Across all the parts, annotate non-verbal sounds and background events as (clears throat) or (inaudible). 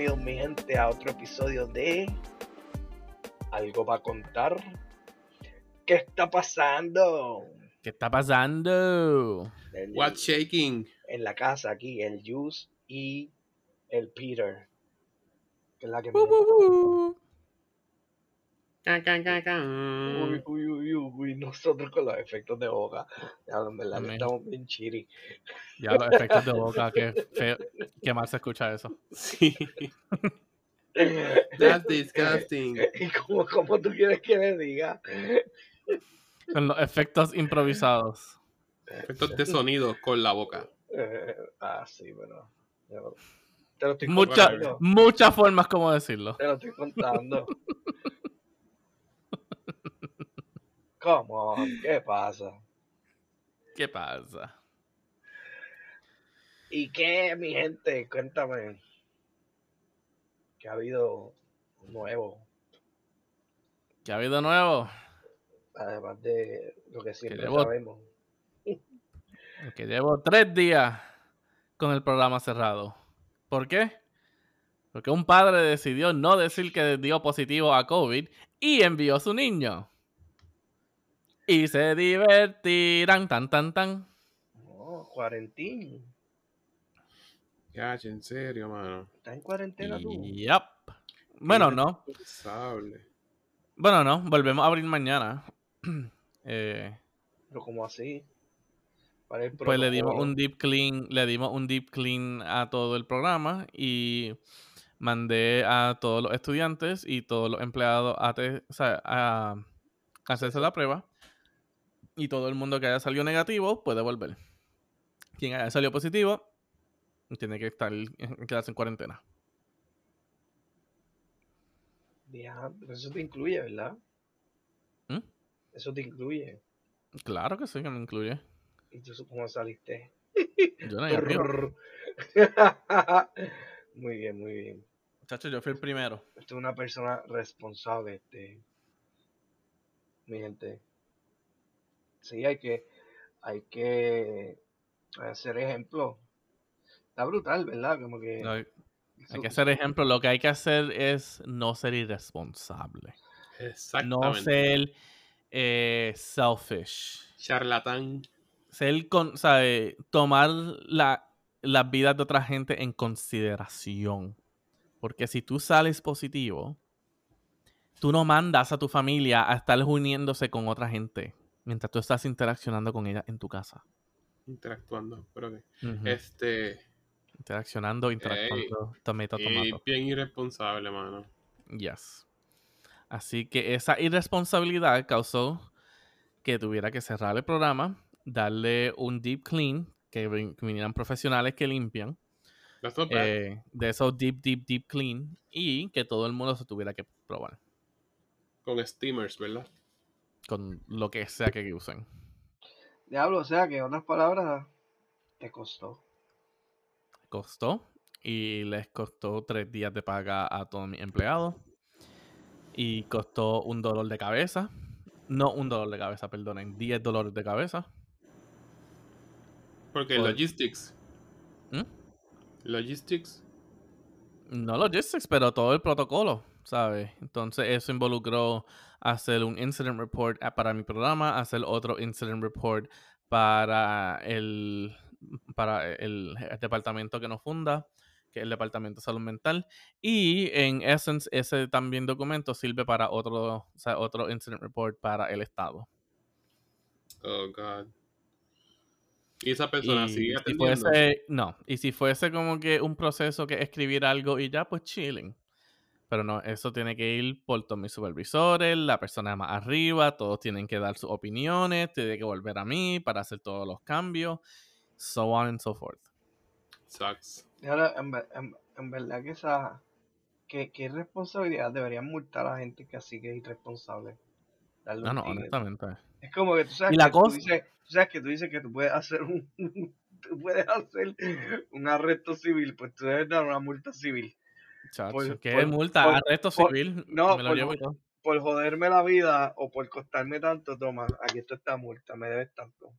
bienvenidos mi gente a otro episodio de Algo para contar. ¿Qué está pasando? ¿Qué está pasando? El- What's shaking? en la casa aquí, el Juice y el Peter. Que es la que Uh, uh, uh. Ca, ca, ca, ca. Uy, uy, uy, uy, uy, nosotros con los efectos de boca. Ya, en verdad que Amén. estamos bien chiri. Ya los efectos de boca, qué feo. Qué mal se escucha eso. (laughs) Sí. That's disgusting. ¿Y cómo, cómo tú quieres que le diga? Con los efectos improvisados. Efectos de sonido con la boca. Eh, ah, sí, pero. yo te lo estoy Mucha- contando. muchas formas como decirlo. Te lo estoy contando. (laughs) Come on, ¿qué pasa? ¿Qué pasa? ¿Y qué, mi gente? Cuéntame. ¿Qué ha habido nuevo? ¿Qué ha habido nuevo? Además de lo que siempre llevo- sabemos. (laughs) Que llevo tres días con el programa cerrado. ¿Por qué? Porque un padre decidió no decir que dio positivo a COVID y envió a su niño. Y se divertirán tan tan tan. No, cuarentena. Cacho, en serio, mano. ¿Estás en cuarentena tú? Yup. Bueno, no. Bueno, no. Volvemos a abrir mañana. (clears throat) Eh, Pero como así. ¿Cuál es el pues le dimos un deep clean, le dimos un deep clean a todo el programa y mandé a todos los estudiantes y todos los empleados a, te- o sea, a hacerse la prueba y todo el mundo que haya salido negativo puede volver. Quien haya salido positivo tiene que estar en quedarse en cuarentena. Ya, pero eso te incluye, ¿verdad? ¿Mm? Eso te incluye. Claro que sí, que me incluye. ¿Y tú cómo saliste? Yo no (laughs) muy bien, muy bien. Chacho, yo fui el primero. Usted es una persona responsable, este. Mi gente. Sí, hay que, hay que hacer ejemplo. Está brutal, ¿verdad? Como que. No, hay hay que hacer ejemplo. Lo que hay que hacer es no ser irresponsable. No Exactamente. ser eh, selfish. Charlatán. Ser con, ¿sabe? Tomar la, las vidas de otra gente en consideración. Porque si tú sales positivo, tú no mandas a tu familia a estar uniéndose con otra gente mientras tú estás interaccionando con ella en tu casa. Interactuando. Pero que. Este. Interaccionando, interactuando, tomato, Y tomato. bien irresponsable, mano. Yes. Así que esa irresponsabilidad causó que tuviera que cerrar el programa, darle un deep clean, que, vin- que vinieran profesionales que limpian, eh, de esos deep, deep, deep clean, y que todo el mundo se tuviera que probar Con steamers, ¿verdad? Con lo que sea que usen. Diablo, o sea que en otras palabras, te costó. Costó y les costó tres días de paga a todos mis empleados y costó un dolor de cabeza. No un dolor de cabeza, perdonen, 10 dolores de cabeza. Porque Por- logistics. ¿Mm? Logistics. No logistics, pero todo el protocolo, ¿sabes? Entonces eso involucró hacer un incident report ah, para mi programa, hacer otro incident report para el, para el, departamento que nos funda, que es el Departamento de Salud Mental. Y en Essence, ese también documento sirve para otro, o sea, otro incident report para el Estado. Oh, God. Y esa persona Y sigue si atendiendo. fuese, no, y si fuese como que un proceso que escribir algo y ya, pues chilling. Pero no, eso tiene que ir por todos mis supervisores, la persona más arriba, todos tienen que dar sus opiniones, tiene que volver a mí para hacer todos los cambios, so on and so forth. Sucks. Y ahora, en, en- en verdad que esa. ¿Qué, qué responsabilidad deberían multar a la gente que así que es irresponsable? Darle No, no, honestamente. Es como que tú sabes, Y la que tú cosa- dices, tú sabes que tú dices que tú puedes hacer un, (laughs) tú puedes hacer un arresto civil, pues tú debes dar una multa civil. Chacho, Por- ¿Qué por- multa? por- Arresto civil. no, me lo por- llevo y todo. Por joderme la vida o por costarme tanto, toma, aquí está esta multa, me debes tanto.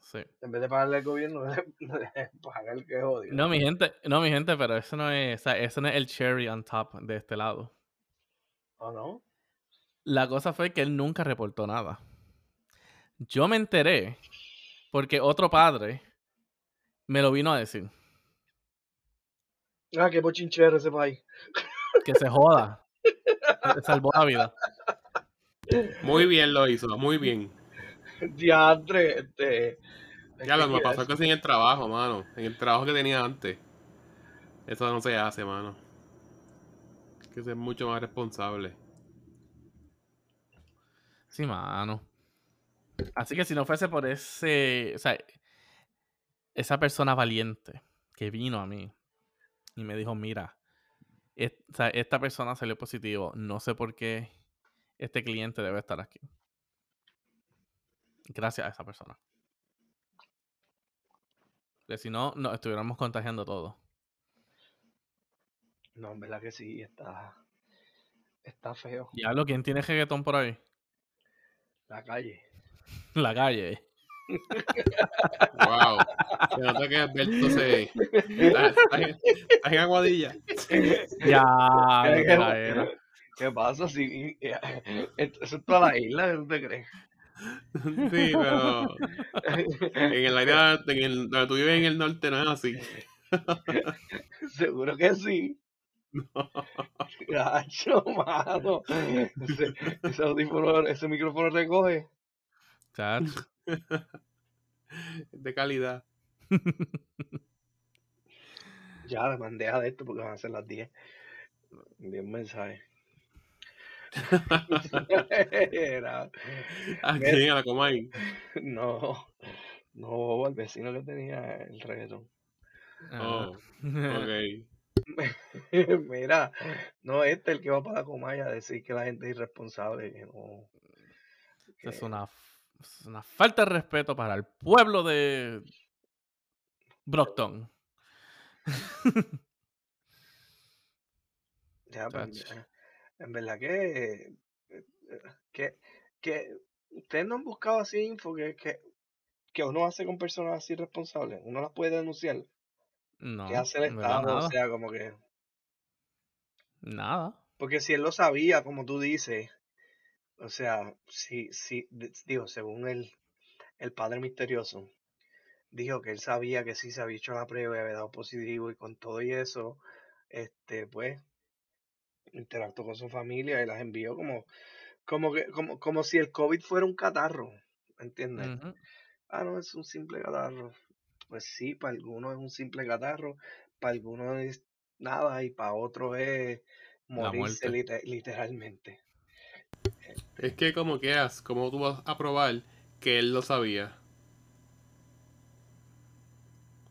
Sí. En vez de pagarle al gobierno, (laughs) pagar el que odio. No, mi gente, no, mi gente, pero eso no es, o sea, eso no es el cherry on top de este lado. ¿O no? La cosa fue que él nunca reportó nada. Yo me enteré porque otro padre me lo vino a decir. Ah, qué bochinchero ese país. Que se joda. Salvó la vida. Muy bien lo hizo, muy bien. Diantre, este. es Ya lo que me pasó casi en el trabajo, mano. En el trabajo que tenía antes. Eso no se hace, mano. Hay que ser mucho más responsable. Sí, mano. Así que si no fuese por ese, o sea, esa persona valiente que vino a mí y me dijo, mira, o sea, esta persona salió positivo, no sé por qué este cliente debe estar aquí. Gracias a esa persona. Que si no, nos estuviéramos contagiando todo. No, en verdad que sí, está. Está feo. Diablo, ¿quién tiene reggaetón por ahí? La calle. (laughs) La calle. Wow. Se nota que Alberto se. Está, está en, está en aguadilla. Ya, ¿Qué- era, era. ¿Qué pasa si eso es toda la isla? ¿Tú te crees? Sí, pero. En el área. En el, donde tú vives en el norte no es así. Seguro que sí. Gacho, mano. Ese, ese ese micrófono recoge. (laughs) De calidad. (laughs) Ya, le mandé a de esto porque van a ser las 10. 10 mensajes. Era- Aquí a la Comay. no, no, al vecino que tenía el reggaetón. Ah. Oh, ok. (laughs) Mira, no, este es el que va para la Comaya a decir que la gente es irresponsable. Que no, es una, es una falta de respeto para el pueblo de Brockton. Ya, pues, ya. en verdad que, eh, que, que ustedes no han buscado así info que, que, que uno hace con personas así responsables. Uno las puede denunciar. No, ¿Qué hace el Estado? nada. O sea, como que. Nada. Porque si él lo sabía, como tú dices, o sea, si, si, di- digo, según el, el padre misterioso, dijo que él sabía que sí se había hecho la prueba y había dado positivo y con todo y eso, este, pues, interactuó con su familia y las envió como, como que, como, como si el COVID fuera un catarro, ¿entiendes? Ah, no, es un simple catarro. Pues sí, para algunos es un simple catarro, para algunos es nada y para otros es morirse literalmente. Es que como quieras, como tú vas a probar que él lo sabía.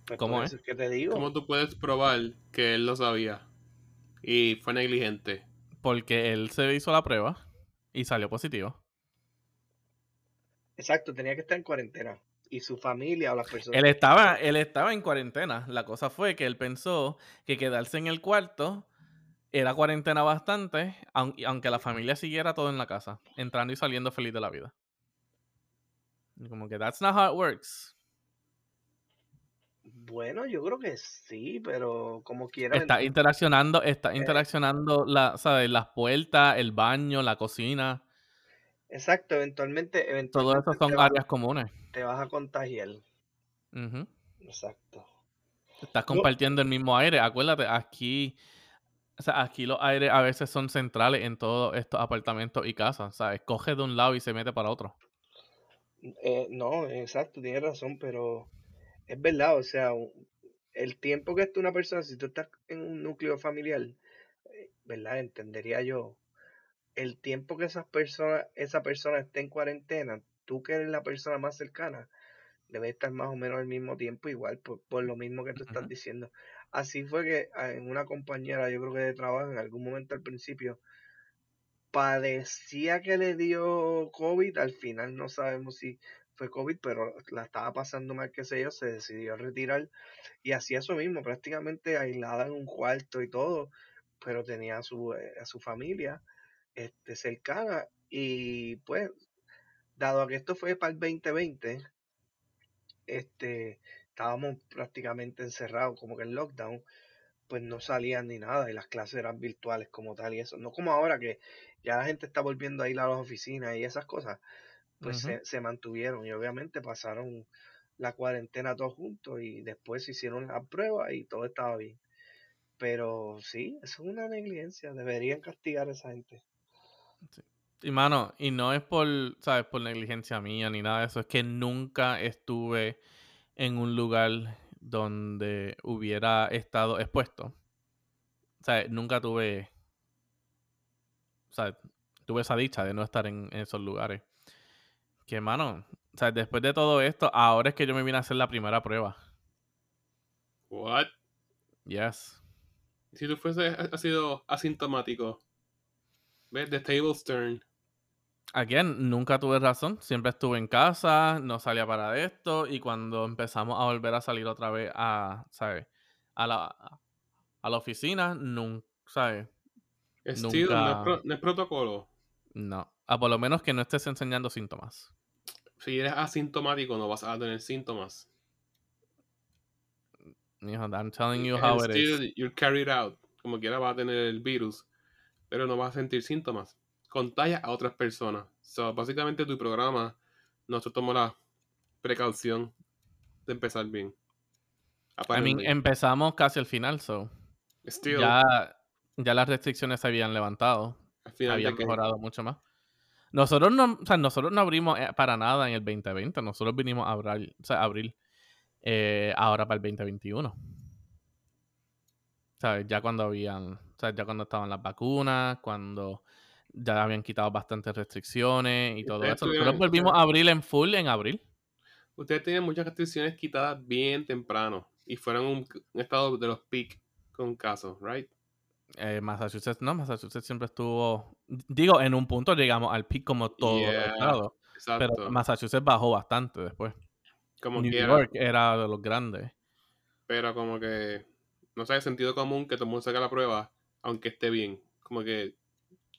Pues ¿Cómo es? eso es que te digo. ¿Cómo tú puedes probar que él lo sabía? Y fue negligente. Porque él se hizo la prueba y salió positivo. Exacto, tenía que estar en cuarentena. Y su familia o las personas. Él estaba, él estaba en cuarentena. La cosa fue que él pensó que quedarse en el cuarto era cuarentena bastante, aunque la familia siguiera todo en la casa, entrando y saliendo feliz de la vida. Como que that's not how it works. Bueno, yo creo que sí, pero como quiera. Está interaccionando, está interaccionando la, ¿sabes? las puertas, el baño, la cocina. Exacto, eventualmente, Todo eventualmente eso te, son vas, áreas comunes. te vas a contagiar. Ujú. Exacto. Estás No, compartiendo el mismo aire. Acuérdate, aquí, o sea, aquí los aires a veces son centrales en todos estos apartamentos y casas. ¿Sabes? Coge de un lado y se mete para otro. eh, no, exacto, tienes razón, pero es verdad, o sea, el tiempo que esté una persona, si tú estás en un núcleo familiar, eh, ¿verdad? Entendería yo, el tiempo que esas personas, esa persona esté en cuarentena, tú que eres la persona más cercana, debe estar más o menos al mismo tiempo igual, por, por lo mismo que tú estás diciendo. Así fue que ah, en una compañera, yo creo que de trabajo, en algún momento al principio, padecía que le dio COVID, al final no sabemos si fue COVID, pero la estaba pasando mal, qué sé yo, se decidió retirar y hacía eso mismo, prácticamente aislada en un cuarto y todo, pero tenía a su, eh, a su familia este, cercana y pues, dado que esto fue para el 2020, este, estábamos prácticamente encerrados, como que en lockdown, pues no salían ni nada y las clases eran virtuales como tal y eso. No como ahora que ya la gente está volviendo a ir a las oficinas y esas cosas, pues se, se mantuvieron y obviamente pasaron la cuarentena todos juntos y después se hicieron las pruebas y todo estaba bien. Pero sí, eso es una negligencia, deberían castigar a esa gente. Y mano, y no es por, ¿sabes? Por negligencia mía ni nada de eso, es que nunca estuve en un lugar donde hubiera estado expuesto. O sea, nunca tuve, o sea, tuve esa dicha de no estar en, en esos lugares. Que, mano, o sea, después de todo esto, ahora es que yo me vine a hacer la primera prueba. What? Yes. Si tú fuese ha sido asintomático, ¿ves? The table's turn. Again, nunca tuve razón. Siempre estuve en casa, no salía para esto. Y cuando empezamos a volver a salir otra vez a, ¿sabes? A la, a la oficina, nunca, ¿sabes? Still, no, es Nunca. pro- no es protocolo. No. A por lo menos que no estés enseñando síntomas. Si eres asintomático, no vas a tener síntomas. Hijo, I'm telling you And how it still, is. you're carried out. Como quiera vas a tener el virus, pero no vas a sentir síntomas. Contagia a otras personas. So, básicamente tu programa, nosotros tomamos la precaución de empezar bien. I mean, empezamos casi al final, so. Still, Ya, ya las restricciones se habían levantado. al final de habían que- mejorado mucho más. Nosotros no, o sea, nosotros no abrimos eh, para nada en el 2020. Nosotros vinimos a abrir, o sea, a abrir eh, ahora para el 2021. ¿Sabes? Ya cuando habían, o sea, ya cuando estaban las vacunas, cuando ya habían quitado bastantes restricciones y todo Ustedes eso. Nosotros volvimos a abrir en full en abril. Ustedes tienen muchas restricciones quitadas bien temprano y fueron un, un estado de los peak con casos, right? Eh, Massachusetts, no, Massachusetts siempre estuvo, digo, en un punto llegamos al pic como todo el estado, Exacto. pero Massachusetts bajó bastante después. como New quiera. York era de los grandes. Pero como que no sé, sentido común que todo el mundo saca la prueba, aunque esté bien. Como que,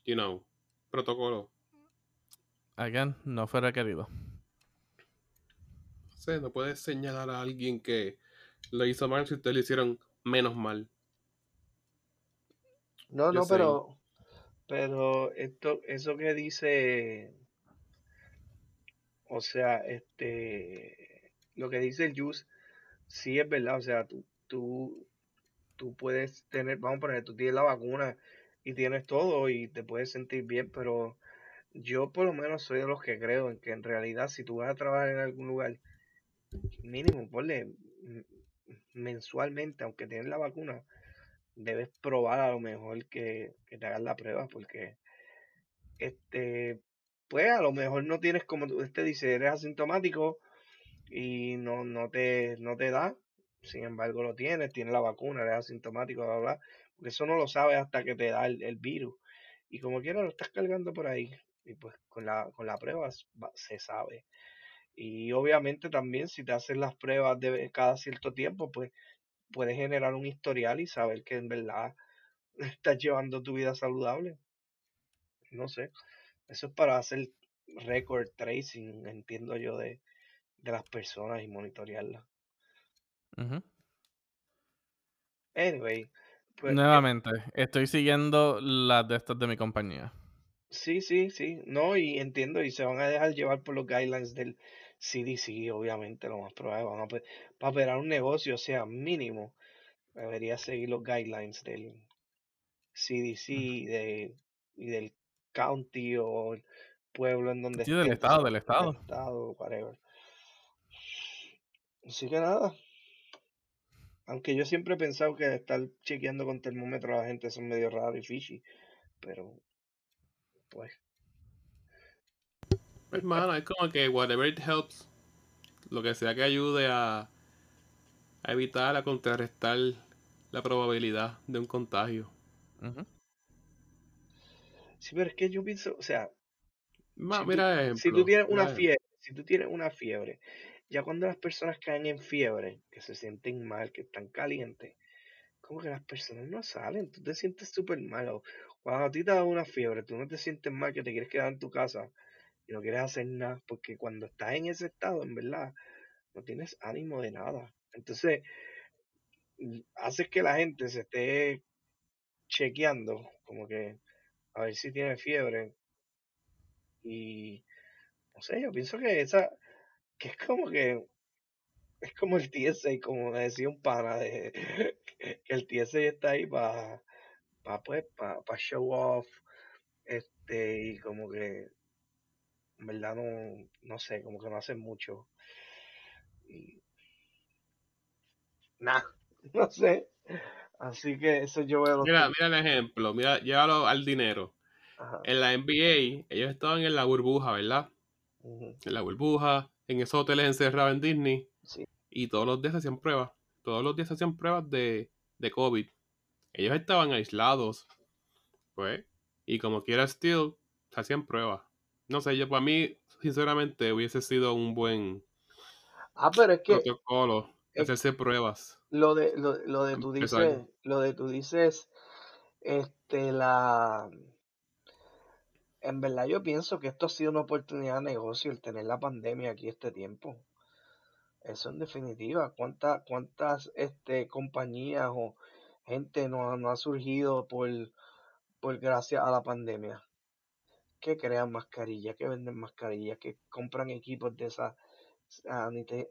you know, protocolo. Again, no fue requerido. No sé, no puedes señalar a alguien que lo hizo mal si ustedes lo hicieron menos mal. No, Yo no, sé. pero, pero esto, eso que dice, o sea, este, lo que dice el Jus, sí es verdad, o sea, tú, tú, tú puedes tener, vamos a poner, tú tienes la vacuna y tienes todo y te puedes sentir bien, pero yo por lo menos soy de los que creo en que en realidad si tú vas a trabajar en algún lugar, mínimo, ponle mensualmente, aunque tienes la vacuna, debes probar a lo mejor que, que te hagan la prueba, porque este, pues a lo mejor no tienes como te dice, eres asintomático y no, no te, no te da, sin embargo lo tienes, tienes la vacuna, eres asintomático, bla, bla, porque eso no lo sabes hasta que te da el, el virus. Y como quiera lo estás cargando por ahí. Y pues con la, con la prueba se sabe. Y obviamente también si te hacen las pruebas de cada cierto tiempo, pues puedes generar un historial y saber que en verdad (laughs) estás llevando tu vida saludable. No sé. Eso es para hacer record tracing, entiendo yo, de, de las personas y monitorearlas. Ujú. Anyway, pues eh, Nuevamente, estoy siguiendo las de estas de mi compañía. sí, sí, sí, no, y entiendo, y se van a dejar llevar por los guidelines del CDC, obviamente, lo más probable, van a, pe- para operar un negocio, o sea, mínimo, debería seguir los guidelines del CDC y, de, y del county o el pueblo en donde Sí, del esté, estado, entonces, del estado. del estado, whatever. Así que nada, aunque yo siempre he pensado que estar chequeando con termómetro a la gente es medio raro y fishy, pero pues Hermano, es como que whatever it helps, lo que sea que ayude a, a evitar, a contrarrestar la probabilidad de un contagio. Sí, pero es que yo pienso, o sea, Ma- si tú, mira si ejemplo. tú tienes una mira- fiebre, si tú tienes una fiebre, ya cuando las personas caen en fiebre, que se sienten mal, que están calientes, como que las personas no salen, tú te sientes súper mal. Cuando a ti te da una fiebre, tú no te sientes mal, que te quieres quedar en tu casa y no quieres hacer nada, porque cuando estás en ese estado, en verdad, no tienes ánimo de nada. Entonces, haces que la gente se esté chequeando, como que a ver si tiene fiebre. Y no sé, yo pienso que esa, que es como que es como el TSA, como me decía un pana de que el TSA está ahí para pa, pues, para show off, este, y como que en verdad no, no sé, como que no hacen mucho. Y nada, (laughs) no sé. Así que eso yo veo. Mira, mira el ejemplo, mira, llévalo al dinero. En la NBA, ellos estaban en la burbuja, ¿verdad? En la burbuja, en esos hoteles encerrados en Disney. Y todos los días se hacían pruebas. Todos los días se hacían pruebas de, de COVID. Ellos estaban aislados. Pues. Y como quiera, still, se hacían pruebas. No sé, yo para mí, sinceramente, hubiese sido un buen ah, pero es que, protocolo. hacerse pruebas. Lo de, lo, lo de tú dices, lo de tú dices, este, la en verdad yo pienso que esto ha sido una oportunidad de negocio el tener la pandemia aquí este tiempo. Eso en definitiva. ¿Cuántas, cuántas este, compañías o gente no, no ha surgido por, por gracias a la pandemia? Que crean mascarillas, que venden mascarillas, que compran equipos de esa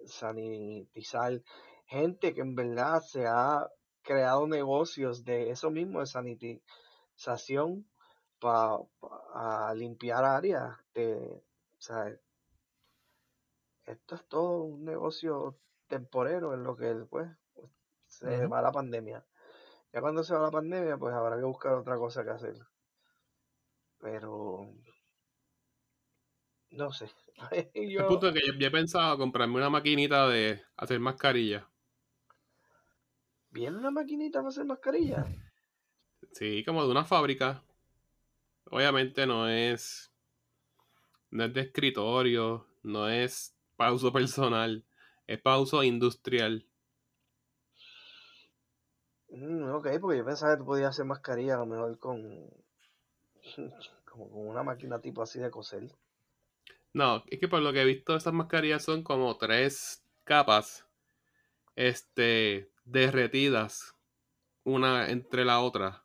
sanitizar. Gente que en verdad se ha creado negocios de eso mismo, de sanitización para limpiar áreas de, esto es todo un negocio temporero en lo que pues, se va la pandemia. Ya cuando se va la pandemia, pues habrá que buscar otra cosa que hacer. Pero no sé. (laughs) yo... El punto es que yo, he pensado comprarme una maquinita de hacer mascarilla. ¿Viene una maquinita para hacer mascarilla? Sí, como de una fábrica. Obviamente no es. No es de escritorio, no es para uso personal, es para uso industrial. Mm, ok, porque yo pensaba que tú podías hacer mascarilla a lo mejor con. (laughs) como con una máquina tipo así de coser. No, es que por lo que he visto, estas mascarillas son como tres capas. Este. derretidas. Una entre la otra.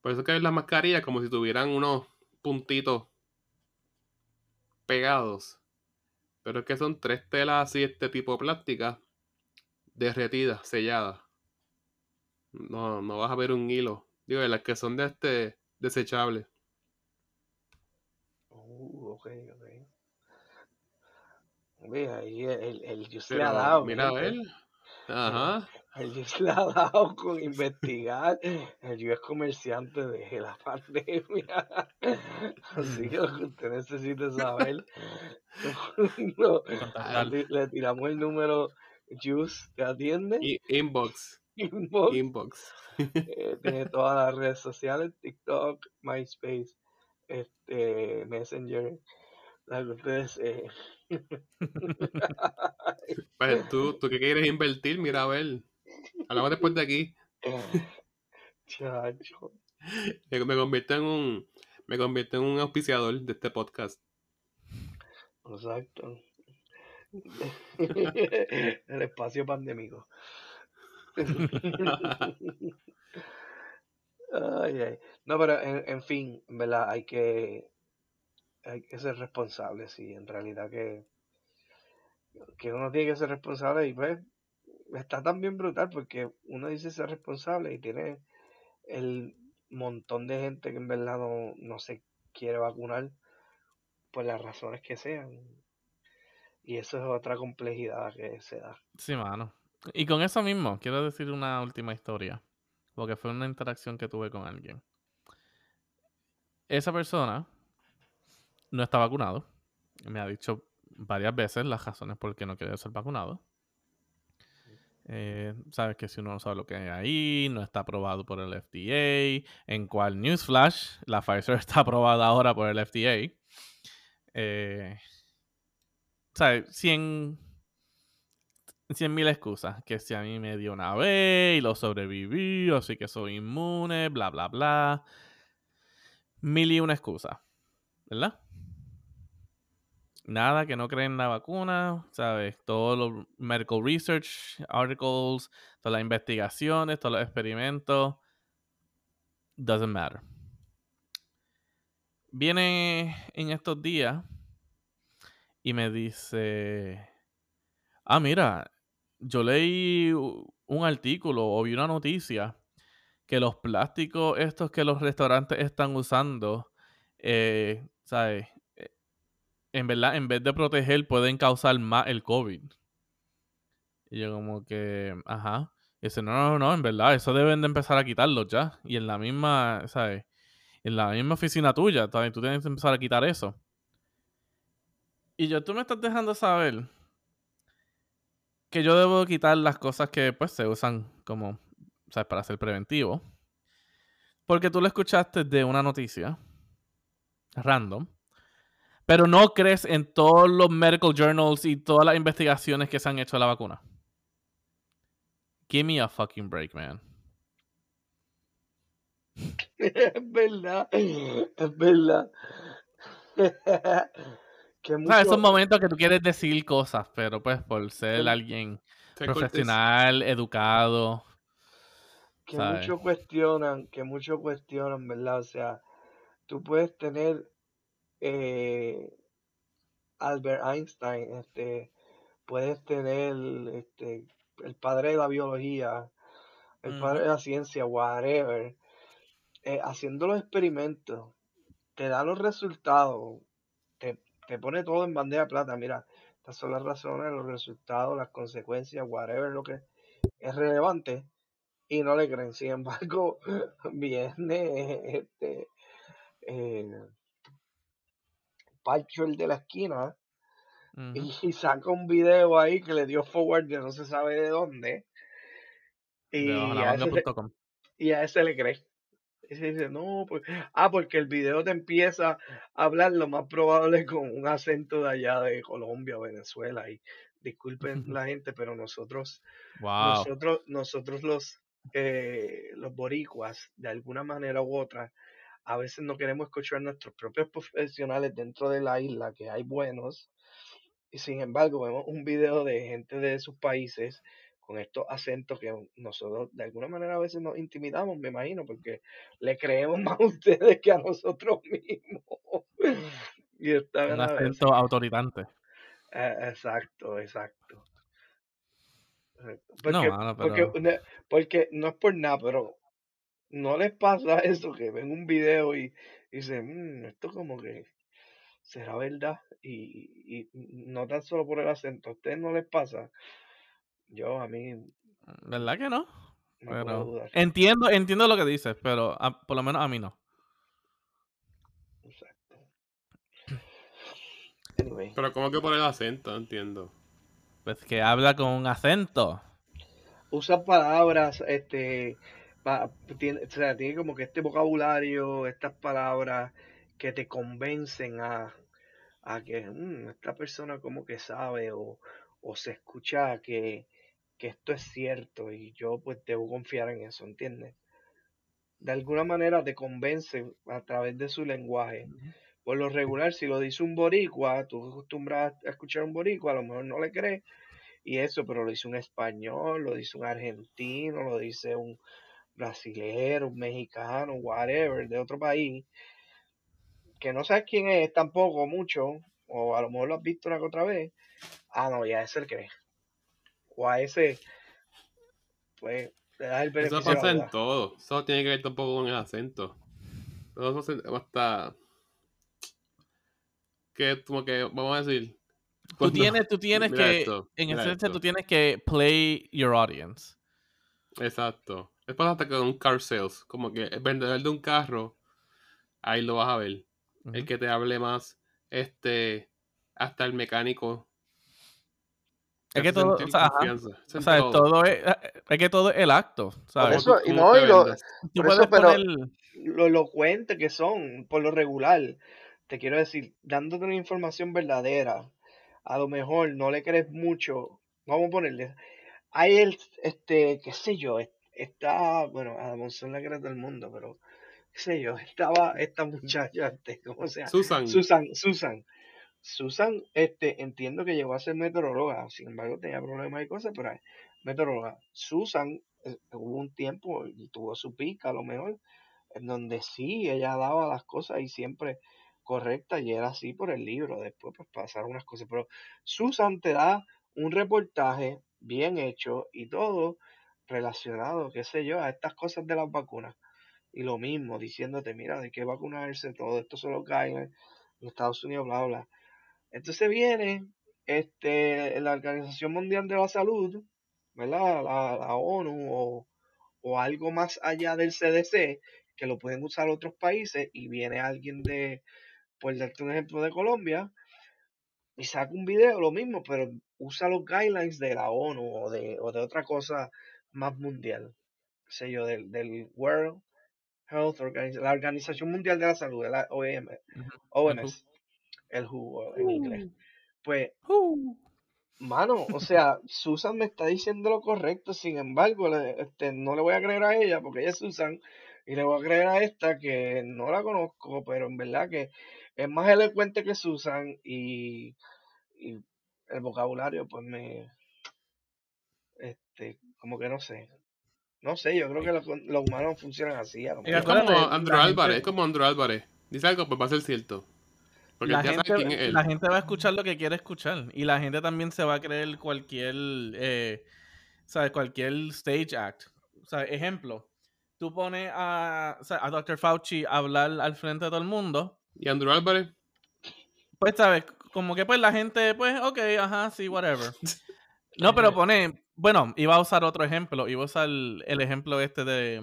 Por eso que ves las mascarillas como si tuvieran unos puntitos pegados. Pero es que son tres telas así, este tipo de plástica, derretidas, selladas. No, no vas a ver un hilo. Digo, las que son de este desechables. Uh, ok, ok. Mira, ahí el, el, le ha dado. Mira, a ver. Ajá. El Dios le ha dado con investigar. El Dios es comerciante de (laughs) la pandemia. Así que lo que usted necesita saber. (laughs) le, tiramos el número Juice, ¿te atiende? inbox. Inbox. Inbox. (laughs) Eh, tiene todas las redes sociales: TikTok, MySpace, este, Messenger. La que ustedes. Eh, pues tú, tú que quieres invertir, mira a ver. Hablamos después de aquí. (laughs) Chacho. Me, convierto en un. Me convierto en un auspiciador de este podcast. Exacto. (laughs) El espacio pandémico. (laughs) ay, ay. No, pero en, en fin, ¿verdad? Hay que hay que ser responsable, sí, en realidad que, que uno tiene que ser responsable y pues está también brutal porque uno dice ser responsable y tiene el montón de gente que en verdad no, no se quiere vacunar por las razones que sean. Y eso es otra complejidad que se da. Sí, mano. Y con eso mismo, quiero decir una última historia. Porque fue una interacción que tuve con alguien. Esa persona no está vacunado. Me ha dicho varias veces las razones por qué no quiere ser vacunado. Eh, sabes que si uno no sabe lo que hay ahí, no está aprobado por el FDA, en cual Newsflash, la Pfizer (laughs) está aprobada ahora por el FDA. Eh, ¿Sabes? 100 mil excusas. Que si a mí me dio una vez y lo sobreviví, así que soy inmune, bla, bla, bla. Mil y una excusa. ¿Verdad? Nada, que no creen en la vacuna, ¿sabes? Todos los medical research articles, todas las investigaciones, todos los experimentos, doesn't matter. Viene en estos días y me dice, ah, mira, yo leí un artículo o vi una noticia que los plásticos estos que los restaurantes están usando, eh, ¿sabes? En verdad, en vez de proteger, pueden causar más el COVID. Y yo como que, ajá. Y dice, no, no, no, en verdad, eso deben de empezar a quitarlos ya. Y en la misma, ¿sabes? En la misma oficina tuya, también tú tienes que empezar a quitar eso. Y yo, tú me estás dejando saber que yo debo quitar las cosas que pues se usan como, ¿sabes? Para ser preventivo. Porque tú lo escuchaste de una noticia random. Pero no crees en todos los medical journals y todas las investigaciones que se han hecho de la vacuna. Give me a fucking break, man. Es verdad, es verdad. (laughs) que O sea, mucho, esos momentos que tú quieres decir cosas, pero pues por ser Que- alguien profesional, educado. que muchos cuestionan, que muchos cuestionan, ¿verdad? O sea, tú puedes tener eh, Albert Einstein, este, puedes tener este, el padre de la biología, el padre de la ciencia, whatever, eh, haciendo los experimentos, te da los resultados, te, te pone todo en bandeja de plata. Mira, estas son las razones, los resultados, las consecuencias, whatever, lo que es relevante, y no le creen. Sin embargo, (laughs) viene este eh, Pancho el de la esquina y saca un video ahí que le dio forward de no se sabe de dónde. Y De a, ese, bajolavanga.com. y a ese le cree. Y se dice, no, pues, ah, porque el video te empieza a hablar lo más probable con un acento de allá de Colombia o Venezuela. Y disculpen (laughs) la gente, pero nosotros, Wow. nosotros, nosotros los, eh, los boricuas, de alguna manera u otra, a veces no queremos escuchar nuestros propios profesionales dentro de la isla, que hay buenos, y sin embargo vemos un video de gente de sus países con estos acentos que nosotros de alguna manera a veces nos intimidamos, me imagino, porque le creemos (laughs) más a ustedes que a nosotros mismos. y esta Un acento autoritante. eh, exacto, exacto. Exacto. No, Porque, mano, porque, pero. ne- porque no es por nada, pero no les pasa (laughs) eso que ven un video y, y dicen, "Mm, esto como que será verdad. Y, y no tan solo por el acento, a ustedes no les pasa. Yo a mí ¿Verdad que no? no puedo Pero dudar. entiendo, entiendo lo que dices, pero a- por lo menos a mí no. Exacto. Anyway, Pero como que por el acento, entiendo. Pues que habla con un acento. usa palabras, este, pa- tiene, o sea, tiene como que este vocabulario, estas palabras que te convencen a, a que "Mm, esta persona como que sabe o, o se escucha que, que esto es cierto y yo pues debo confiar en eso, ¿entiendes? De alguna manera te convence a través de su lenguaje. Por lo regular, si lo dice un boricua, tú acostumbras a escuchar un boricua, a lo mejor no le crees y eso, pero lo dice un español, lo dice un argentino, lo dice un brasilero, un mexicano, whatever, de otro país, que no sabes quién es tampoco mucho, o a lo mejor lo has visto una que otra vez, ah, no, ya ese le cree. O a ese, pues, le das el Eso beneficio la pasa en todo. Eso tiene que ver tampoco con el acento. Todo eso se- hasta. Que, como que, vamos a decir. Tú pues tienes, tú tienes (laughs) que, esto, en esencia, tú tienes que play your audience. Exacto. Es hasta con un car sales. Como que el vendedor de un carro, ahí lo vas a ver. El que te hable más, este, hasta el mecánico. Es que todo, o sea, O sea, todo. todo es, es que todo es el acto, Por ¿sabes? eso, tú- y no, y lo, por puedes eso, pero poner, lo elocuente que son, por lo regular, te quiero decir, dándote una información verdadera, a lo mejor no le crees mucho, vamos a ponerle, hay el, este, qué sé yo, es- está, bueno, a Monzón le cree todo el mundo, pero, qué sé yo, estaba esta muchacha, este, (laughs) ¿cómo se llama? Susan, Susan, Susan, Susan, este, entiendo que llegó a ser meteoróloga, sin embargo tenía problemas y cosas, pero es meteoróloga. Susan eh, hubo un tiempo y tuvo su pica a lo mejor, en donde sí, ella daba las cosas y siempre correcta y era así por el libro. Después pues pasaron unas cosas, pero Susan te da un reportaje bien hecho y todo relacionado, qué sé yo, a estas cosas de las vacunas. Y lo mismo, diciéndote, mira, de qué vacunarse, todo esto son los guidelines en Estados Unidos, bla, bla. Entonces viene este, la Organización Mundial de la Salud, ¿verdad? La, ONU o, o, algo más allá del CDC, que lo pueden usar otros países, y viene alguien de, por darte un ejemplo de Colombia, y saca un video, lo mismo, pero usa los guidelines de la ONU o de, o de otra cosa más mundial, sé yo, del, del World Health Organization, la Organización Mundial de la Salud, la OMS, OMS el WHO en inglés. Pues, mano, o (laughs) sea, Susan me está diciendo lo correcto, sin embargo, este, no le voy a creer a ella porque ella es Susan y le voy a creer a esta que no la conozco, pero en verdad que es más elocuente que Susan y, y el vocabulario pues me, este, como que no sé, no sé, yo creo que los, humanos funcionan así. es como Andrew Álvarez, es como Andrew Álvarez. Dice algo, pues va a ser cierto. Porque la, gente, la gente va a escuchar lo que quiere escuchar. Y la gente también se va a creer cualquier, eh, ¿sabes? Cualquier stage act. O sea, ejemplo, tú pones a, a Dr. Fauci a hablar al frente de todo el mundo. ¿Y Andrew Álvarez? Pues, ¿sabes? Como que pues la gente, pues, ok, ajá, sí, whatever. (laughs) No, pero pone, bueno, iba a usar otro ejemplo. Iba a usar el, ejemplo este de,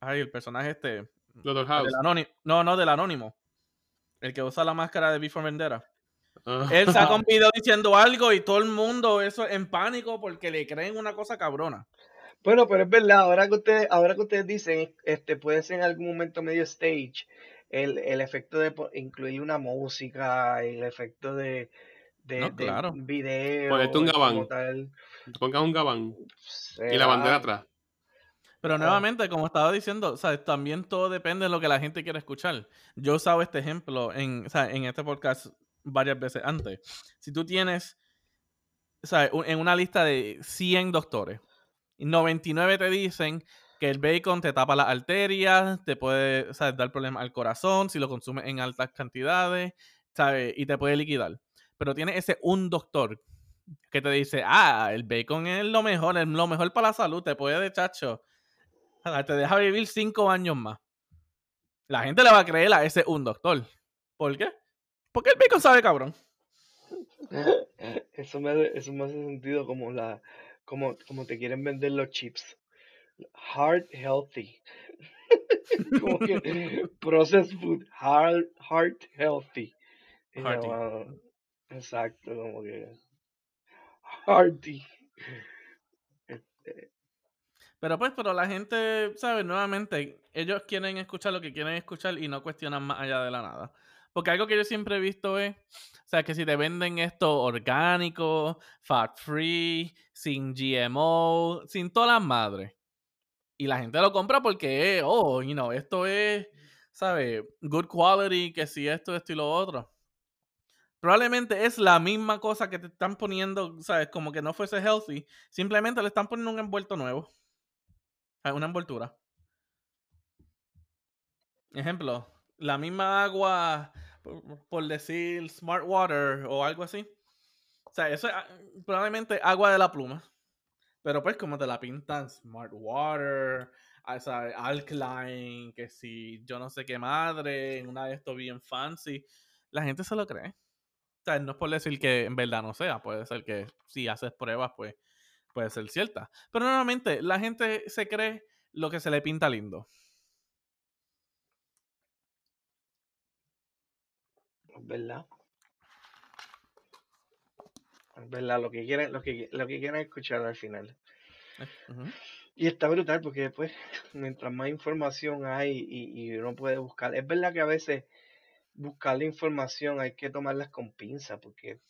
ay, el personaje este. Doctor House. no, no, del anónimo. El que usa la máscara de Before Vendera. Ah. Él saca un (laughs) video diciendo algo y todo el mundo eso en pánico porque le creen una cosa cabrona. Bueno, pero es verdad, ahora que ustedes, ahora que ustedes dicen, este puede ser en algún momento medio stage, el, el efecto de incluir una música, el efecto de, de, no, claro. video. Ponerte un gabán. Pongas un gabán. Y la bandera atrás. Pero ah. nuevamente, como estaba diciendo, ¿sabes? también todo depende de lo que la gente quiera escuchar. Yo he usado este ejemplo en, en este podcast varias veces antes. Si tú tienes, ¿sabes? en una lista de 100 doctores, 99 te dicen que el bacon te tapa las arterias, te puede ¿sabes? dar problemas al corazón si lo consumes en altas cantidades, ¿sabes? Y te puede liquidar. Pero tiene ese un doctor que te dice, ah, el bacon es lo mejor, es lo mejor para la salud, te puede de chacho te deja vivir cinco años más. La gente le va a creer a ese un doctor. ¿Por qué? Porque el bacon sabe cabrón. Eso me, eso me hace sentido como la como, como te quieren vender los chips. Heart healthy. (laughs) como que (laughs) processed food. Heart, heart healthy. Exacto, como que hearty. Pero pues, pero la gente, ¿sabes? Nuevamente, ellos quieren escuchar lo que quieren escuchar y no cuestionan más allá de la nada. Porque algo que yo siempre he visto es, o sea, que si te venden esto orgánico, fat free, sin GMO, sin todas las madres. Y la gente lo compra porque, oh, you know, esto es, ¿sabes? Good quality, que si esto, esto y lo otro. Probablemente es la misma cosa que te están poniendo, ¿sabes? Como que no fuese healthy. Simplemente le están poniendo un envuelto nuevo. Ah, una envoltura. Ejemplo, la misma agua, por, decir smart water o algo así. O sea, eso es ah, probablemente agua de la pluma. Pero pues como te la pintan smart water, ah, alkaline, que si yo no sé qué madre, una de estos bien fancy, la gente se lo cree. O sea, no es por decir que en verdad no sea, puede ser que si haces pruebas, pues puede ser cierta. Pero normalmente la gente se cree lo que se le pinta lindo. Es verdad. Es verdad, lo que quieren, lo que, lo que quieren escuchar al final. Eh, y está brutal porque después, mientras más información hay y, y, uno puede buscar, es verdad que a veces buscar la información hay que tomarlas con pinza porque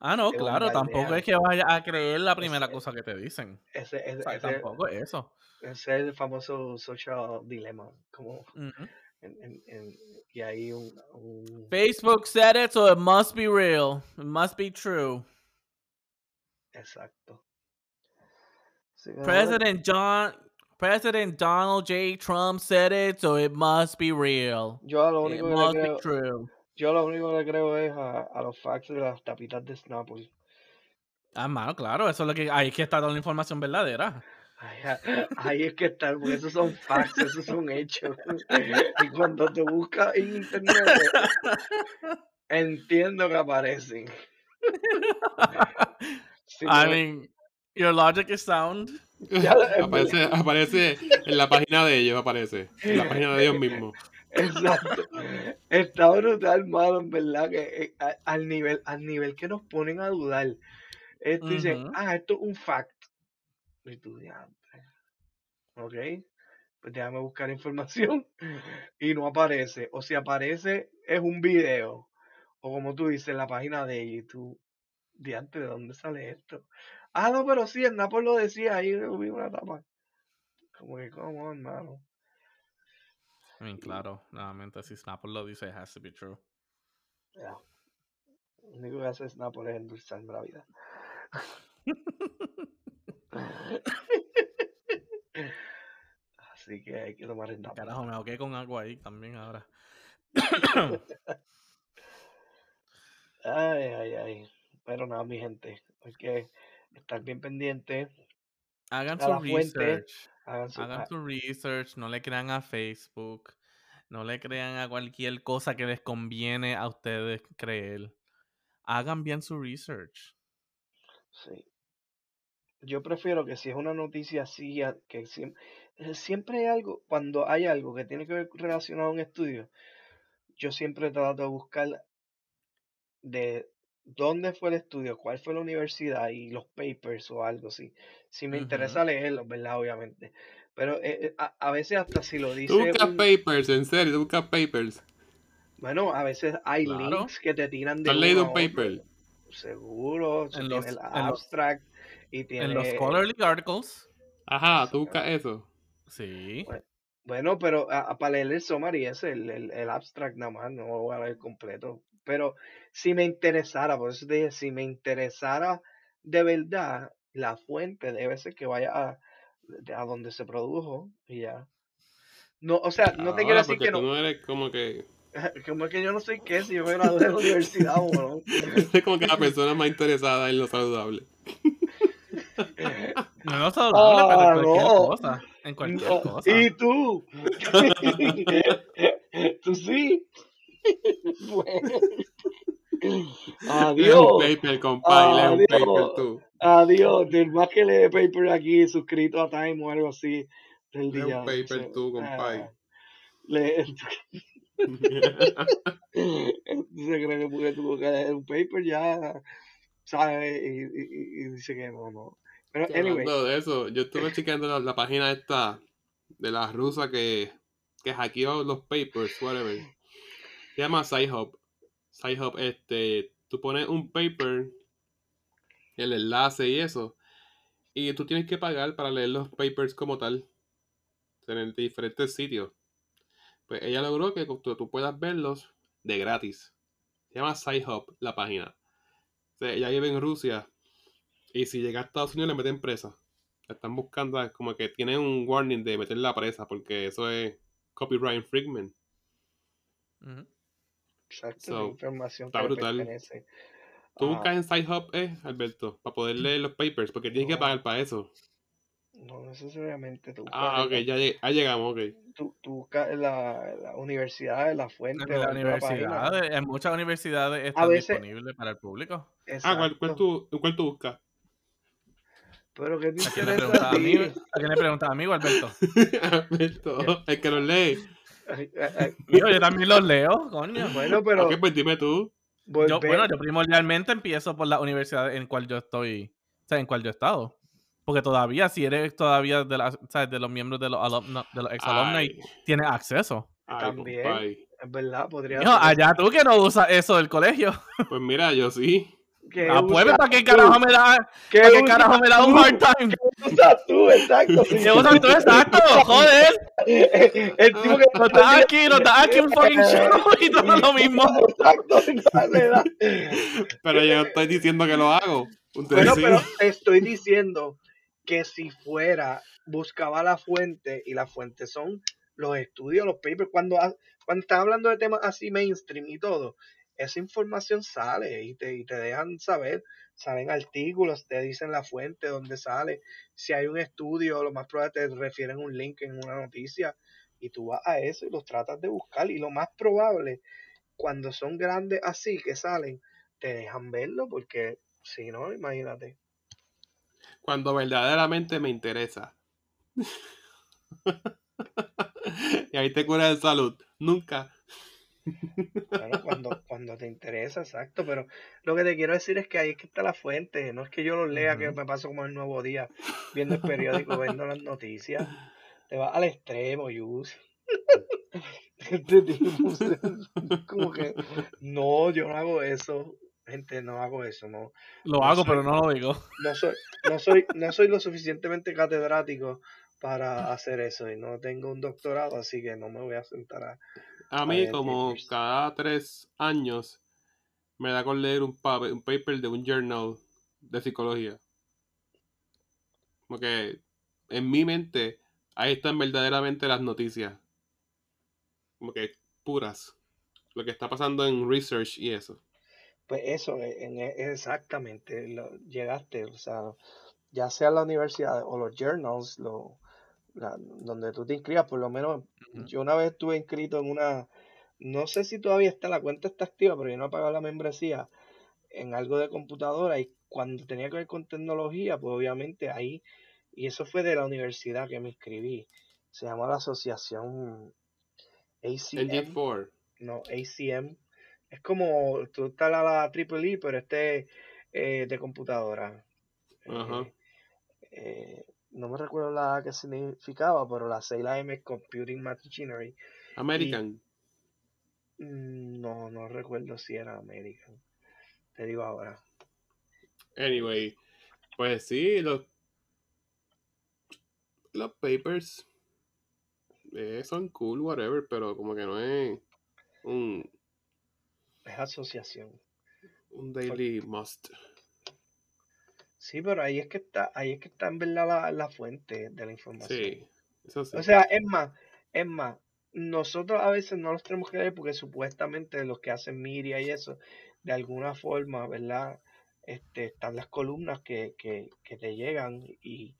Ah, no, claro, tampoco es que vayas a creer la primera cosa que te dicen. Ese, tampoco es eso. Ese es el famoso social dilemma. Como, en- en- en- y hay un, un- Facebook said it, so it must be real. It must be true. exacto. President John President Donald J. Trump said it, so it must be real. yo a lo It único que le must be creo, true. yo lo único que le creo es a, a los facts de las tapitas de Snapple. Ah, mano, claro, eso es lo que ahí es que está toda la información verdadera. Ahí, ahí es que está, porque esos son facts, esos son hechos. Y cuando te buscas en internet, entiendo que aparecen. (laughs) Si I no- mean, your logic is sound. Ya lo- (laughs) es aparece, aparece en la página de ellos, aparece. En la página de ellos mismos. Exacto. Está brutal, mano, en verdad, que eh, a- al nivel, al nivel que nos ponen a dudar. Esto dicen, Ujú. ah, esto es un fact. Y tú, diantre. Ok, pues déjame buscar información. (laughs) Y no aparece. O si aparece, es un video. O como tú dices, la página de YouTube. Diantre, ¿de dónde sale esto? Ah, no, pero sí, el Napoli lo decía ahí, vi una tapa. Como que, ¿cómo, hermano? I mean, claro, nuevamente, si Snapple lo dice, it has to be true. Ya. Lo único que hace Snapple es endulzarme la vida. Así que hay que tomar el Snapple. Carajo, me ahogué con agua ahí también ahora. Ay, ay, ay. Pero nada, mi gente. Hay que estar bien pendiente. Hagan su research. Hagan su. Hagan ah, su research, no le crean a Facebook, no le crean a cualquier cosa que les conviene a ustedes creer. Hagan bien su research. sí. Yo prefiero que si es una noticia así, que siempre, siempre hay algo, cuando hay algo que tiene que ver relacionado a un estudio, yo siempre trato de buscar de dónde fue el estudio, cuál fue la universidad y los papers o algo así. Si me interesa leerlos, ¿verdad? Obviamente. Pero eh, eh, a, a veces hasta si lo dice Tú buscas un- papers, en serio, tú buscas papers. bueno, a veces hay Claro. links que te tiran ¿Tú de has leído un paper? Seguro, si En tiene los- el en los- abstract y tiene En los scholarly articles, Ajá, tú buscas eso. sí. Bueno, pero a- a- para leer el summary ese, el, el, el abstract nada más, no lo voy a leer completo. Pero si me interesara, por eso te dije, si me interesara de verdad, la fuente debe ser que vaya a, de- a donde se produjo y ya. No, o sea, no te quiero decir que tú no, no eres como que... (laughs) como es que yo no soy qué, si yo me gradué de la universidad o no. Eres como que la persona más interesada en lo saludable. (laughs) No no saludable, pero Ah, en cualquier no. cosa. En cualquier No, cosa. ¿Y tú? (laughs) ¿Tú sí? (laughs) Bueno. (laughs) Lee un Adiós. paper, compadre, Adiós. paper tú. Adiós. Del más que lee paper aquí, suscrito a Time o algo así. Del Lee un día. paper tú, compadre. lee- Entonces (laughs) creo que porque tuvo que leer un paper ya, ¿sabes? Y, y- y- y dice que no, no. Pero, anyway, de eso, yo estuve chequeando la, la página esta de la rusa que, que hackeó los papers, whatever. Se llama SciHub. SciHub, este, tú pones un paper, el enlace y eso, y tú tienes que pagar para leer los papers como tal, en diferentes sitios. Pues ella logró que tú, tú puedas verlos de gratis. Se llama SciHub, la página. O ella vive en Rusia y si llega a Estados Unidos le meten presa. Están buscando, es como que tienen un warning de meterla presa porque eso es copyright infringement. Ujú. Exacto, so, la información está que brutal. pertenece. Tú Ah, buscas en SciHub, eh, Alberto, para poder leer los papers, porque tienes que pagar para eso. no necesariamente tú buscas, Ah, ok, ya, lleg- ya llegamos, ok. tú, tú buscas en la, la universidad, en la fuente, la la página. universidad, en muchas universidades está veces- disponible para el público. Ah, ¿cuál, cuál tú, cuál tú buscas? Pero ¿qué te ¿A quién le preguntas a a mí? ¿A quién le preguntas a mí Alberto? (laughs) Alberto, el que los lee. Mío, yo también los leo, coño. Bueno, pero Ok, pues dime tú. Yo, bueno, yo primordialmente empiezo por la universidad en cual yo estoy, o sea, en cual yo he estado. Porque todavía, si eres todavía de, la, ¿sabes? de los miembros de los, alumni, de los ex alumni, tienes acceso. ay, También. es verdad, podría ser allá tú que no usas eso del colegio. Pues mira, yo sí. ¿Qué Ah, usas ¿para qué carajo me da, ¿Qué para qué carajo me da un hard time? (laughs) ¿Qué usas tú? Exacto. ¿Qué usas tú? Exacto, joder. (laughs) El tipo que No estás aquí, no estás aquí un fucking (laughs) show y todo lo mismo. Exacto. Pero yo estoy diciendo que lo hago. Bueno, pero te estoy diciendo que si fuera, buscaba la fuente y la fuente son los estudios, los papers. Cuando, cuando estás hablando de temas así mainstream y todo, esa información sale y te, y te dejan saber. Salen artículos, te dicen la fuente, dónde sale. Si hay un estudio, lo más probable te refieren un link en una noticia y tú vas a eso y los tratas de buscar. Y lo más probable, cuando son grandes así que salen, te dejan verlo porque si no, imagínate. Cuando verdaderamente me interesa. (laughs) y ahí te cura de salud. Nunca. Bueno, cuando, cuando te interesa, exacto, pero lo que te quiero decir es que ahí es que está la fuente, no es que yo lo lea, que me paso como el nuevo día, viendo el periódico, viendo las noticias, te vas al extremo, Yus. Este tipo, como que, no, yo no hago eso, gente, no hago eso, no, Lo No hago, soy- pero no lo digo. no soy, no soy, no soy lo suficientemente catedrático para hacer eso y no tengo un doctorado, así que no me voy a sentar a, A mí, como papers. cada tres años, me da con leer un, pa- un paper de un journal de psicología. Porque en mi mente, ahí están verdaderamente las noticias. Como que puras. Lo que está pasando en research y eso. Pues eso, e- en- e- exactamente, lo, llegaste, o sea, ya sea la universidad o los journals, lo, la- donde tú te inscribas, por lo menos yo una vez estuve inscrito en una, no sé si todavía está, la cuenta está activa, pero yo no he pagado la membresía en algo de computadora y cuando tenía que ver con tecnología, pues obviamente ahí, y eso fue de la universidad que me inscribí, se llama la asociación ACM NG4. no, ACM. Es como, tú estás a la triple E, pero este eh, de computadora. Ajá. Eh, eh, no me recuerdo la que significaba, pero la C y la M es Computing Machinery. American. Mm, No, no recuerdo si era American. Te digo ahora. Anyway, pues sí, los, los papers eh, son cool, whatever, pero como que no es un, Es asociación. un daily must. Sí, pero ahí es que está, ahí es que está en verdad la, la fuente de la información. Sí, eso sí. O sea, es más, es más, nosotros a veces no los tenemos que leer porque supuestamente los que hacen media y eso, de alguna forma, ¿verdad? Este, están las columnas que, que, que te llegan y,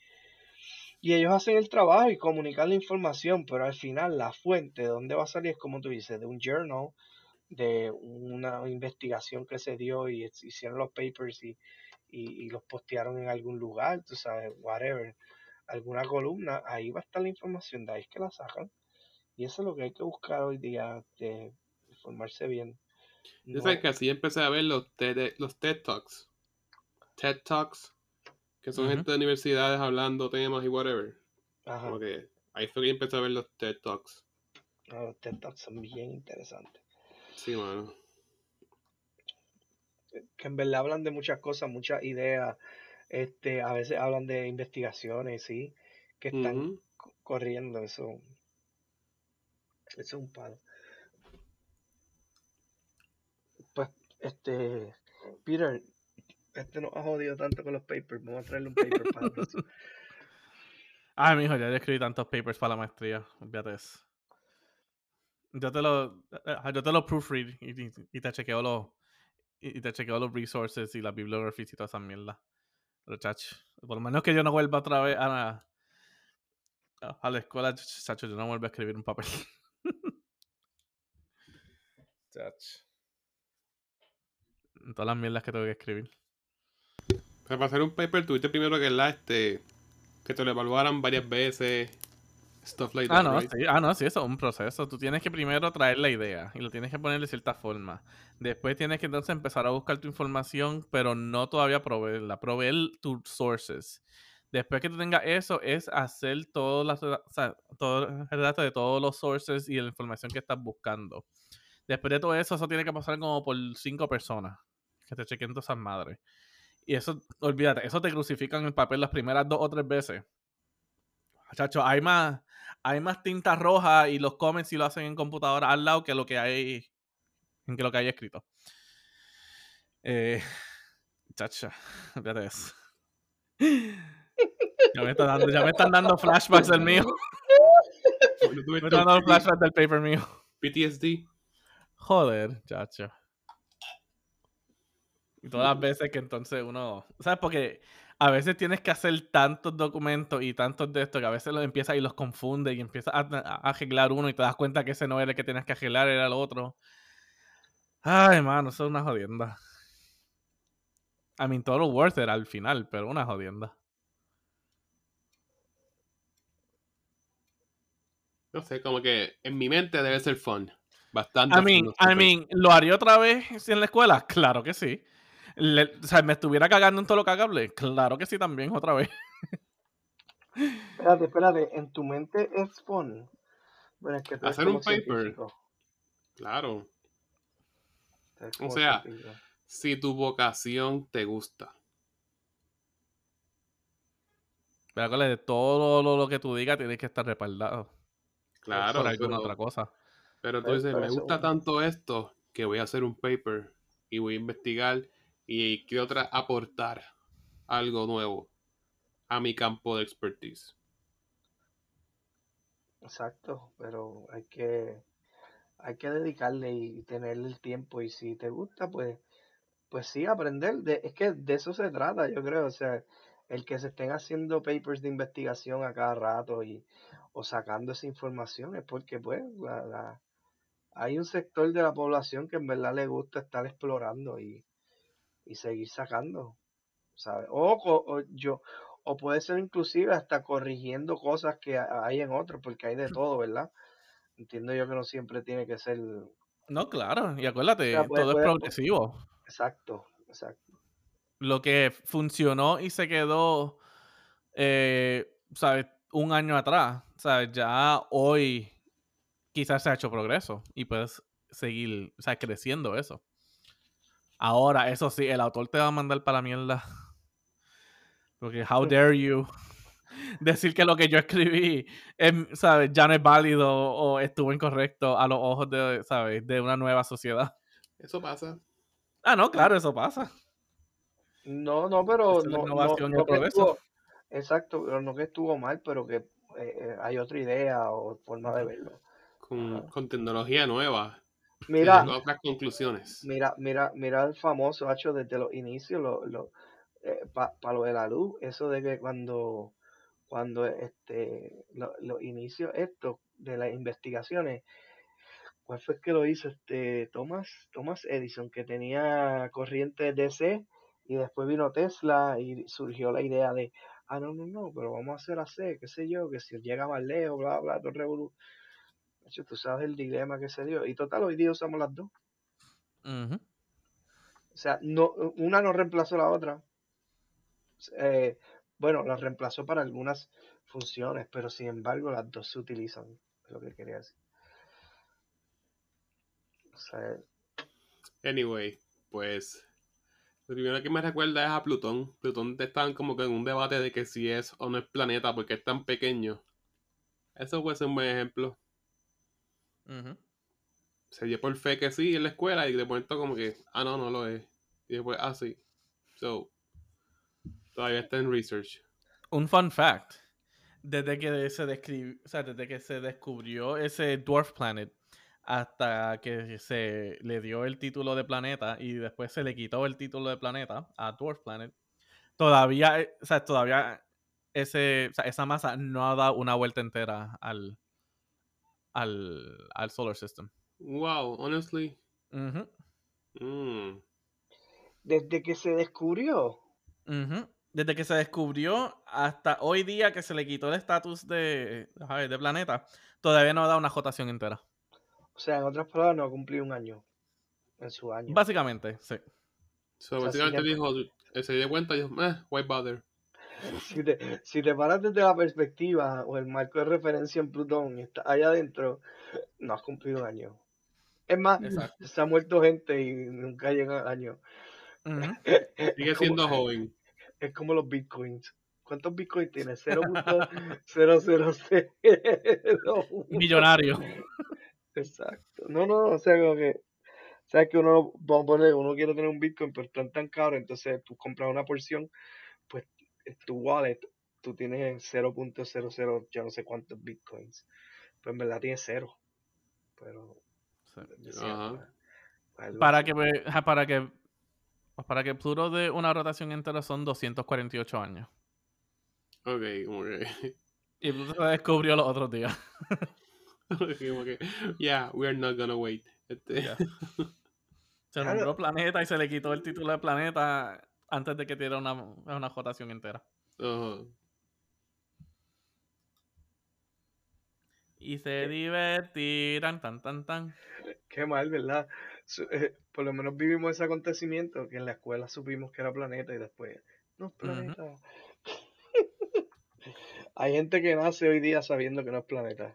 y ellos hacen el trabajo y comunican la información, pero al final la fuente de dónde va a salir es como tú dices, de un journal, de una investigación que se dio y hicieron los papers y, y, y los postearon en algún lugar, tú sabes, whatever alguna columna, ahí va a estar la información, de ahí es que la sacan. Y eso es lo que hay que buscar hoy día, de informarse bien. Yo No- sé que así empecé a ver los TED, los TED Talks. TED Talks, que son gente de universidades hablando temas y whatever. ajá, Como que ahí fue que yo empecé a ver los TED Talks. no, los TED Talks son bien interesantes. Sí, mano. Que en verdad hablan de muchas cosas, muchas ideas. Este, a veces hablan de investigaciones, sí, que están corriendo, eso. Eso es un palo. Pues, este, Peter, este nos ha jodido tanto con los papers. Vamos a traerle un paper para próxima. (laughs) Ay, mijo, ya yo escribí tantos papers para la maestría. Olvídate eso. Yo te lo, eh, yo te lo proofread y, y- y te chequeo los y te chequeo los resources y las bibliografías y toda esa mierda. Pero chacho, por lo menos que yo no vuelva otra vez a la, a- la escuela, ch- chacho, yo no vuelvo a escribir un papel. (laughs) chacho. Todas las mierdas que tengo que escribir. Pero para hacer un paper tuviste primero que la este que te lo evaluaran varias veces. Stuff like Ah, no, right? sí. ah, no, sí, eso es un proceso. Tú tienes que primero traer la idea y lo tienes que poner de cierta forma. Después tienes que entonces empezar a buscar tu información, pero no todavía proveerla, proveer tus sources. Después que tú tengas eso, es hacer todas las, o sea, todo el dato de todos los sources y la información que estás buscando. Después de todo eso, eso tiene que pasar como por cinco personas. que te chequen todas esas madres. Y eso, olvídate, eso te crucifican el papel las primeras dos o tres veces. Chacho, hay más, hay más tinta roja y los comments si lo hacen en computadora al lado que lo que hay en que lo que hay escrito. Eh, (laughs) chacha, (laughs) olvídate eso. Ya me, están dando, ya me están dando flashbacks del mío. Me están dando flashbacks del paper mío. PTSD. Joder, chacho. Y todas las veces que entonces uno. ¿Sabes? Porque a veces tienes que hacer tantos documentos y tantos de estos que a veces los empiezas y los confunde y empiezas a, a arreglar uno y te das cuenta que ese no era el que tienes que arreglar, era el otro. Ay, mano, eso es una jodienda. I mean, total worth it al final, pero una jodienda. No sé, como que en mi mente debe ser fun. Bastante I fun, mean, no sé, I mean, ¿lo haría otra vez en la escuela? Claro que sí. Le- o sea, ¿me estuviera cagando en todo lo cagable? Claro que sí también, otra vez. Espérate, espérate, en tu mente es fun. Bueno, es que tú Hacer un paper. científico. Claro. O sea, científico. Si tu vocación te gusta. Pero acuérdate, todo lo, lo que tú digas tienes que estar respaldado Claro. por alguna pero- otra cosa. Pero tú dices, me gusta tanto esto que voy a hacer un paper y voy a investigar y quiero tra- aportar algo nuevo a mi campo de expertise. Exacto, pero hay que hay que dedicarle y tener el tiempo y si te gusta, pues pues sí, aprender. De, es que de eso se trata, yo creo. O sea, el que se estén haciendo papers de investigación a cada rato y o sacando esa información es porque pues la, la- hay un sector de la población que en verdad le gusta estar explorando y, y seguir sacando, ¿sabes? O, yo o puede ser inclusive hasta corrigiendo cosas que ha- hay en otros, porque hay de todo, ¿verdad? Entiendo yo que no siempre tiene que ser No, claro. Y acuérdate, O sea, puede- todo puede- es progresivo. exacto, exacto. Lo que funcionó y se quedó, eh, ¿sabes? Un año atrás, ¿sabes? Ya hoy quizás se ha hecho progreso y puedes seguir, o sea, creciendo eso. Ahora, eso sí, el autor te va a mandar para la mierda. (laughs) Porque, how dare you (laughs) decir que lo que yo escribí, es, ¿sabes? Ya no es válido o estuvo incorrecto a los ojos de, ¿sabes? De una nueva sociedad. Eso pasa. Ah, no, claro, eso pasa. No, no, pero es no, que estuvo, exacto, pero no que estuvo mal, pero que eh, eh, hay otra idea o forma de verlo. Con tecnología nueva. Mira, otras conclusiones. mira, mira, mira el famoso hecho desde los inicios, lo, lo, para lo de la luz, eso de que cuando, cuando este, lo- los inicios estos de las investigaciones, ¿cuál fue el que lo hizo? Este, Thomas, Thomas Edison, que tenía corriente DC y después vino Tesla y surgió la idea de, ah, no, no, no, pero vamos a hacer AC, qué sé yo, que si llega más lejos, bla, bla, todo. De hecho, tú sabes el dilema que se dio. Y total, hoy día usamos las dos. Ujú. O sea, no, una no reemplazó la otra. Eh, bueno, la reemplazó para algunas funciones, pero sin embargo las dos se utilizan. Es lo que quería decir. O sea, Anyway, pues. Lo primero que me recuerda es a Plutón. Plutón estaban como que en un debate de que si es o no es planeta porque es tan pequeño. Eso puede ser un buen ejemplo. Ujú. Se dio por fe que sí en la escuela y de momento como que, ah, no, no lo es. Y después, ah, sí. So, todavía está en research. Un fun fact. Desde que se descri- o sea, desde que se descubrió ese dwarf planet hasta que se le dio el título de planeta y después se le quitó el título de planeta a dwarf planet, todavía, eh, o sea, todavía ese, o sea, esa masa no ha dado una vuelta entera al al, al solar system. Wow, honestly. Mm, desde que se descubrió. Desde que se descubrió hasta hoy día que se le quitó el estatus de, de planeta, todavía no ha dado una rotación entera. o sea, en otras palabras, no ha cumplido un año en su año. Básicamente, sí. So, O sea, básicamente dijo, eh, se dio cuenta y dijo, eh, why bother? Si te, si te paras desde la perspectiva o el marco de referencia en Plutón y estás allá adentro, no has cumplido un año. Es más, Exacto. se ha muerto gente y nunca llega al año. (laughs) Sigue como- siendo joven. Es como los bitcoins. ¿Cuántos bitcoins tienes? 0.000. Millonario. Exacto. No, no, o sea, como que, sabes que uno, vamos a poner, uno quiere tener un Bitcoin, pero están tan caros, entonces tú compras una porción, pues tu wallet tú tienes 0.00, ya no sé cuántos Bitcoins. Pues en verdad tienes cero. Pero, Sí. decía, Ajá. pues, Para que, ajá, para que para que Pluto de una rotación entera son 248 años. Ok, que. Y Pluto se descubrió los otros días. (laughs) como que. Yeah, we're not gonna wait. Este, Ya. (laughs) Se nombró planeta y se le quitó el título de planeta antes de que tuviera una, una rotación entera. Y se divertirán, tan, tan, tan. Qué mal, ¿verdad? Su- eh, por lo menos vivimos ese acontecimiento que en la escuela supimos que era planeta y después, no es planeta. (laughs) Hay gente que nace hoy día sabiendo que no es planeta.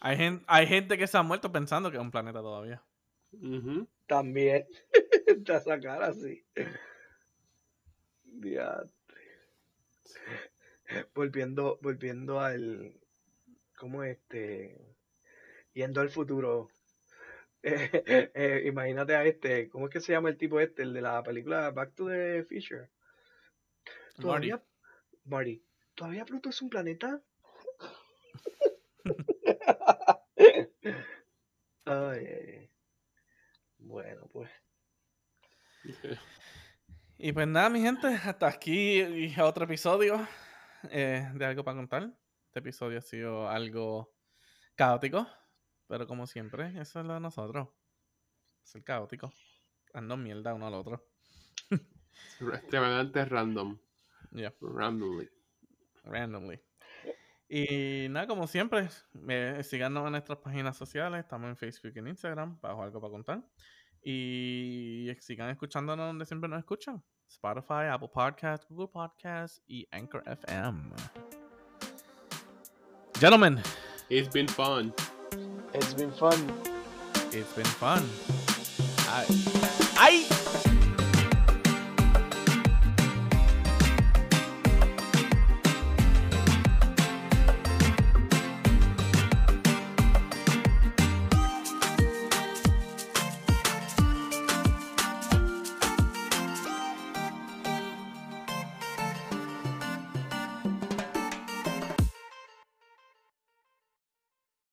Hay, gen- hay gente que se ha muerto pensando que es un planeta todavía. Ujú. También. (laughs) Te a sacar así. Diatre. Volviendo, volviendo al. ¿Cómo este? Yendo al futuro. Eh, (laughs) eh, imagínate a este. ¿Cómo es que se llama el tipo este? El de la película Back to the Future. Todavía. Marty. ¿Todavía Pluto es un planeta? (laughs) Ay. Bueno, pues. (laughs) Y pues nada, mi gente, hasta aquí y otro episodio eh, de Algo para Contar. Este episodio ha sido algo caótico, pero como siempre, eso es lo de nosotros. Ser caótico. Ando mierda uno al otro. (laughs) Extremadamente random. Randomly. randomly. Y nada, como siempre, eh, síganos en nuestras páginas sociales. Estamos en Facebook y en Instagram, bajo Algo para Contar. Y sigan escuchándonos donde siempre nos escuchan. Spotify, Apple Podcasts, Google Podcasts y Anchor FM. Gentlemen, It's been fun. It's been fun. it's been fun. Ay. ¡Ay!